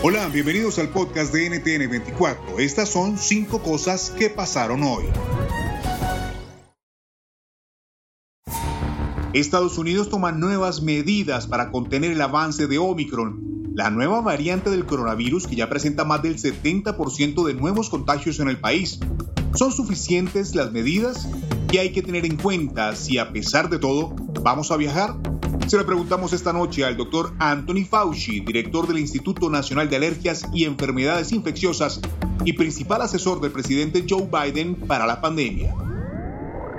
Hola, bienvenidos al podcast de NTN 24. Estas son cinco cosas que pasaron hoy. Estados Unidos toma nuevas medidas para contener el avance de Omicron, la nueva variante del coronavirus que ya presenta más del 70% de nuevos contagios en el país. ¿Son suficientes las medidas? ¿Qué hay que tener en cuenta si a pesar de todo vamos a viajar? Se le preguntamos esta noche al doctor Anthony Fauci, director del Instituto Nacional de Alergias y Enfermedades Infecciosas y principal asesor del presidente Joe Biden para la pandemia.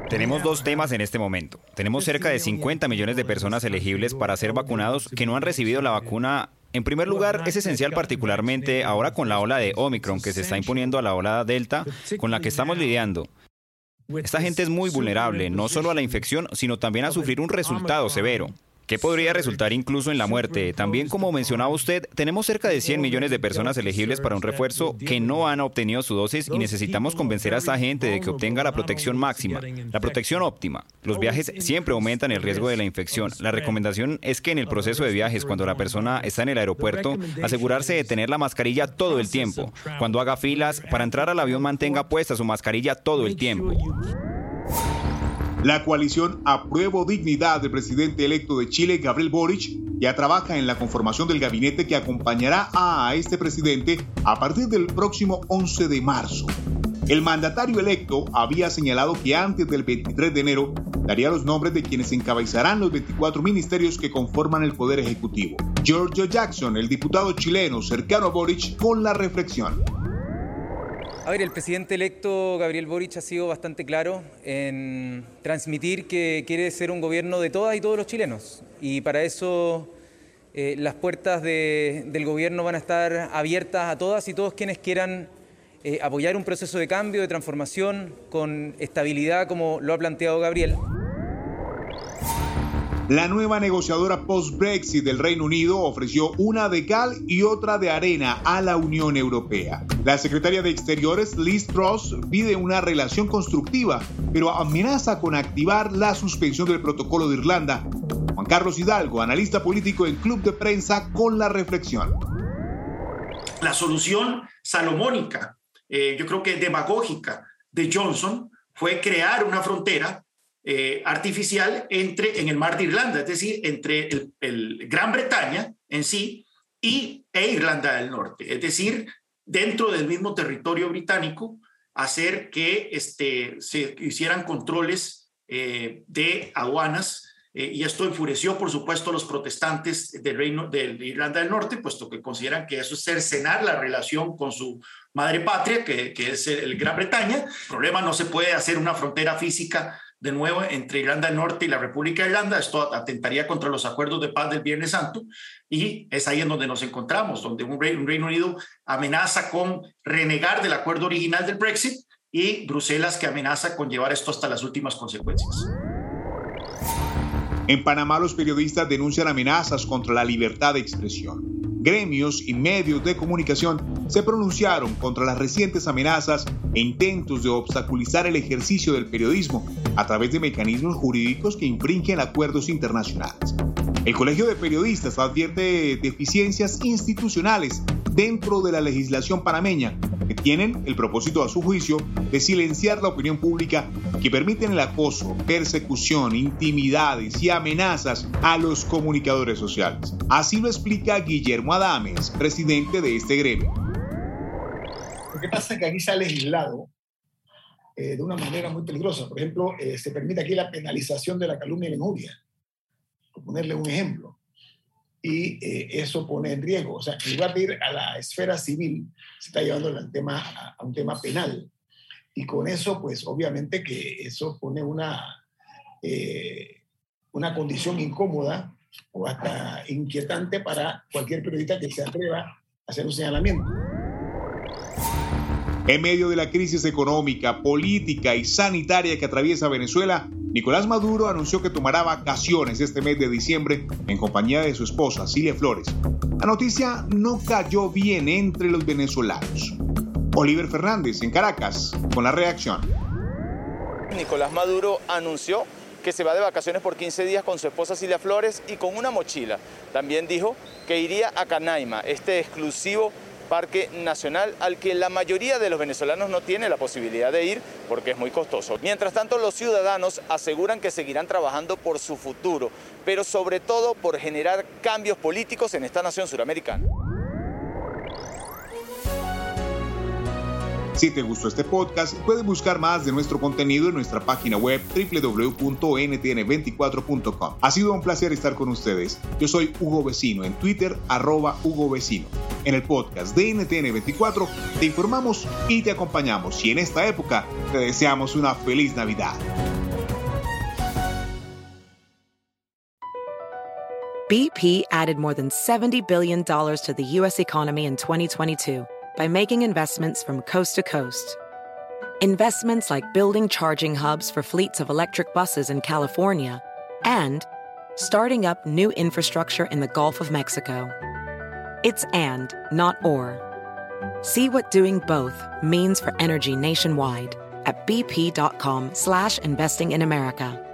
Tenemos dos temas en este momento. Tenemos cerca de 50 millones de personas elegibles para ser vacunados que no han recibido la vacuna en primer lugar, es esencial particularmente ahora con la ola de Omicron que se está imponiendo a la ola Delta con la que estamos lidiando. Esta gente es muy vulnerable, no solo a la infección, sino también a sufrir un resultado severo que podría resultar incluso en la muerte. También, como mencionaba usted, tenemos cerca de 100 millones de personas elegibles para un refuerzo que no han obtenido su dosis y necesitamos convencer a esta gente de que obtenga la protección máxima, la protección óptima. Los viajes siempre aumentan el riesgo de la infección. La recomendación es que en el proceso de viajes, cuando la persona está en el aeropuerto, asegurarse de tener la mascarilla todo el tiempo. Cuando haga filas, para entrar al avión mantenga puesta su mascarilla todo el tiempo. La coalición Apruebo Dignidad del presidente electo de Chile, Gabriel Boric, ya trabaja en la conformación del gabinete que acompañará a este presidente a partir del próximo 11 de marzo. El mandatario electo había señalado que antes del 23 de enero daría los nombres de quienes encabezarán los 24 ministerios que conforman el Poder Ejecutivo. Giorgio Jackson, el diputado chileno cercano a Boric, con la reflexión. A ver, el presidente electo Gabriel Boric ha sido bastante claro en transmitir que quiere ser un gobierno de todas y todos los chilenos. Y para eso eh, las puertas del gobierno van a estar abiertas a todas y todos quienes quieran eh, apoyar un proceso de cambio, de transformación, con estabilidad, como lo ha planteado Gabriel. La nueva negociadora post-Brexit del Reino Unido ofreció una de cal y otra de arena a la Unión Europea. La secretaria de Exteriores, Liz Truss, pide una relación constructiva, pero amenaza con activar la suspensión del protocolo de Irlanda. Juan Carlos Hidalgo, analista político en Club de Prensa, con la reflexión. La solución salomónica, eh, yo creo que demagógica, de Johnson fue crear una frontera eh, artificial entre, en el mar de Irlanda, es decir, entre el, Gran Bretaña en sí y, e Irlanda del Norte, es decir, dentro del mismo territorio británico, hacer que este, se hicieran controles eh, de aduanas eh, y esto enfureció, por supuesto, a los protestantes del reino de Irlanda del Norte, puesto que consideran que eso es cercenar la relación con su madre patria, que, es el Gran Bretaña. El problema no se puede hacer una frontera física de nuevo entre Irlanda del Norte y la República de Irlanda. Esto atentaría contra los acuerdos de paz del Viernes Santo y es ahí en donde nos encontramos, donde un, Reino Unido amenaza con renegar del acuerdo original del Brexit y Bruselas que amenaza con llevar esto hasta las últimas consecuencias. En Panamá los periodistas denuncian amenazas contra la libertad de expresión gremios y medios de comunicación se pronunciaron contra las recientes amenazas e intentos de obstaculizar el ejercicio del periodismo a través de mecanismos jurídicos que infringen acuerdos internacionales. El Colegio de Periodistas advierte deficiencias institucionales dentro de la legislación panameña que tienen el propósito, a su juicio, de silenciar la opinión pública que permiten el acoso, persecución, intimidades y amenazas a los comunicadores sociales. Así lo explica Guillermo Adames, presidente de este gremio. Lo pasa que aquí se ha legislado eh, de una manera muy peligrosa. Por ejemplo, eh, se permite aquí la penalización de la calumnia y la injuria, por ponerle un ejemplo. Y eh, eso pone en riesgo, o sea, en lugar de ir a la esfera civil, se está llevando al tema, a, un tema penal. Y con eso, pues obviamente que eso pone una, una condición incómoda o hasta inquietante para cualquier periodista que se atreva a hacer un señalamiento. En medio de la crisis económica, política y sanitaria que atraviesa Venezuela, Nicolás Maduro anunció que tomará vacaciones este mes de diciembre en compañía de su esposa, Cilia Flores. La noticia no cayó bien entre los venezolanos. Oliver Fernández en Caracas con la reacción. Nicolás Maduro anunció que se va de vacaciones por 15 días con su esposa Cilia Flores y con una mochila. También dijo que iría a Canaima, este exclusivo parque nacional al que la mayoría de los venezolanos no tiene la posibilidad de ir porque es muy costoso. Mientras tanto, los ciudadanos aseguran que seguirán trabajando por su futuro, pero sobre todo por generar cambios políticos en esta nación suramericana. Si te gustó este podcast, puedes buscar más de nuestro contenido en nuestra página web www.ntn24.com. Ha sido un placer estar con ustedes. Yo soy Hugo Vecino en Twitter, arroba Hugo Vecino. En el podcast de NTN24 te informamos y te acompañamos y en esta época te deseamos una feliz Navidad. BP added more than $70 billion to the U.S. economy in 2022 by making investments from coast to coast. Investments like building charging hubs for fleets of electric buses in California and starting up new infrastructure in the Gulf of Mexico. It's and, not or. See what doing both means for energy nationwide at bp.com slash investing in America.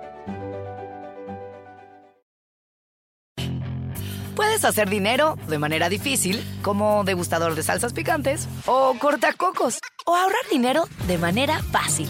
Puedes hacer dinero de manera difícil, como degustador de salsas picantes, o cortacocos, o ahorrar dinero de manera fácil